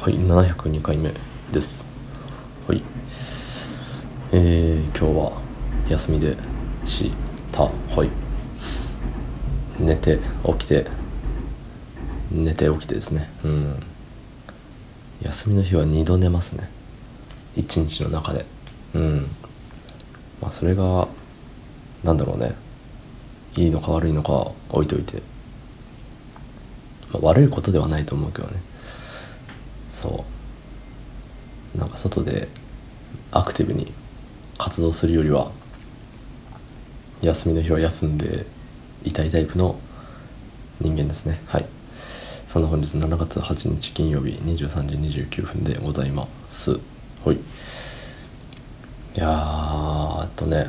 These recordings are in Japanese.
はい702回目です。はい。えー、今日は休みでした。はい。寝て起きて寝て起きてですね。うん。休みの日は2度寝ますね。1日の中で。うん。まあそれがなんだろうね。いいのか悪いのか置いといて、まあ、悪いことではないと思うけどね。そう。なんか外でアクティブに活動するよりは休みの日は休んでいたいタイプの人間ですね。はい。そんな本日7月8日金曜日23時29分でございます。はい。いやーっとね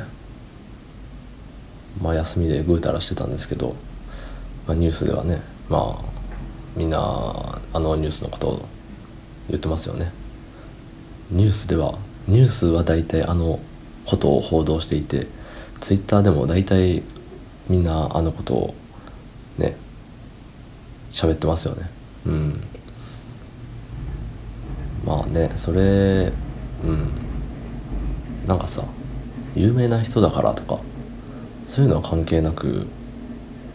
まあ休みでぐうたらしてたんですけど、まあ、ニュースではねまあみんなあのニュースのことを言ってますよね。ニュースではニュースは大体あのことを報道していてツイッターでも大体みんなあのことをね喋ってますよね。うん。まあねそれうん。なんかさ有名な人だからとかそういうのは関係なく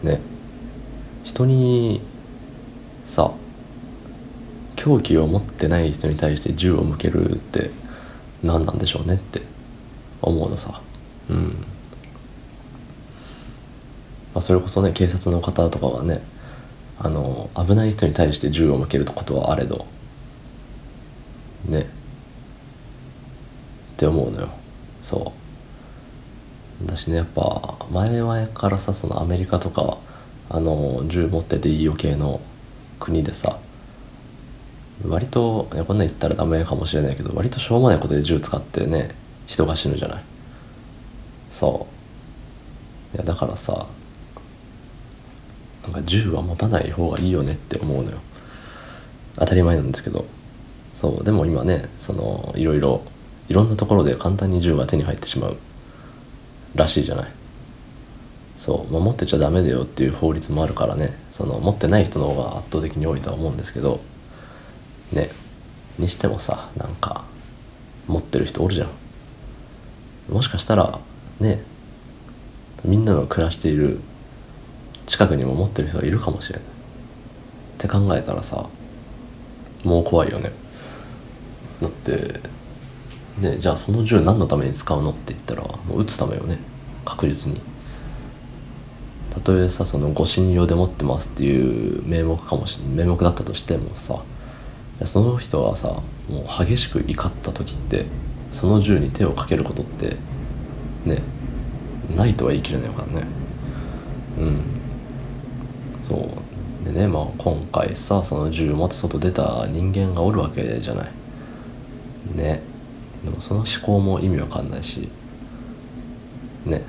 ね人にさ凶器を持ってない人に対して銃を向けるって何なんでしょうねって思うのさ。うん。まあそれこそね警察の方とかがねあの危ない人に対して銃を向けることはあれどね。って思うのよ。そう。だしねやっぱ前々からさそのアメリカとかあの銃持ってていいよ系の国でさ割とこんなん言ったらダメかもしれないけど割としょうもないことで銃使ってね人が死ぬじゃない。そう。いやだからさなんか銃は持たない方がいいよねって思うのよ。当たり前なんですけど。そう。でも今ねそのいろいろいろんなところで簡単に銃が手に入ってしまうらしいじゃない。そう、まあ、持ってちゃダメだよっていう法律もあるからね。その持ってない人の方が圧倒的に多いとは思うんですけど。ねにしてもさなんか持ってる人おるじゃん。もしかしたらねみんなの暮らしている近くにも持ってる人がいるかもしれない。って考えたらさもう怖いよね。だってねじゃあその銃何のために使うのって言ったらもう撃つためよね。確実に。たとえさその護身用で持ってますっていう名目かもしれない。名目だったとしてもさその人はさもう激しく怒った時ってその銃に手をかけることってねないとは言い切れないからね。うん。そう。でねまあ今回さその銃を持って外出た人間がおるわけじゃない。ね。でもその思考も意味わかんないしね。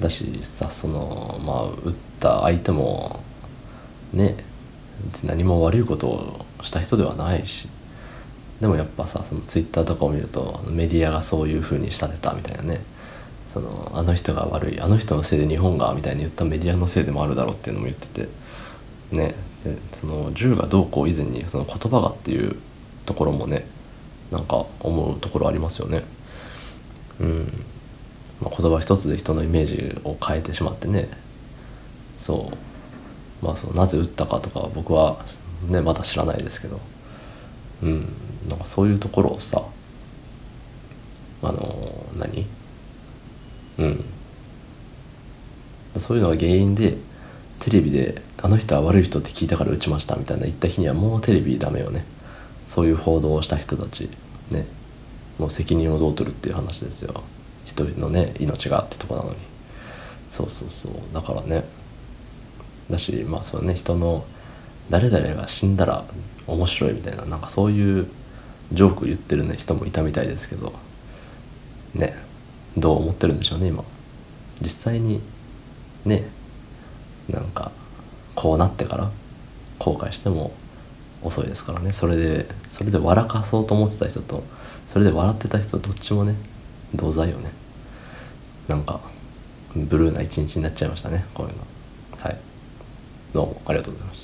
だしさそのまあ撃った相手もね何も悪いことをした人ではないしでもやっぱさそのツイッターとかを見るとメディアがそういう風に仕立てたみたいなね。そのあの人が悪いあの人のせいで日本がみたいに言ったメディアのせいでもあるだろうっていうのも言ってて。ね。でその銃がどうこう以前にその言葉がっていうところもねなんか思うところありますよね。うん。まあ、言葉一つで人のイメージを変えてしまってね。そう。まあそのなぜ打ったかとか僕はねまだ知らないですけど。うんなんかそういうところをさあの何？うん。そういうのが原因でテレビで「あの人は悪い人って聞いたから打ちました」みたいな言った日にはもうテレビダメよね。そういう報道をした人たちね。もう責任をどう取るっていう話ですよ。一人のね命があってとこなのに。そうそうそう。だからねだしまあそうね人の誰々が死んだら面白いみたいななんかそういうジョーク言ってるね人もいたみたいですけどねどう思ってるんでしょうね今。実際にねなんかこうなってから後悔しても遅いですからね。それでそれで笑かそうと思ってた人とそれで笑ってた人どっちもね同罪よね。なんかブルーな一日になっちゃいましたねこういうの。はい。どうもありがとうございました。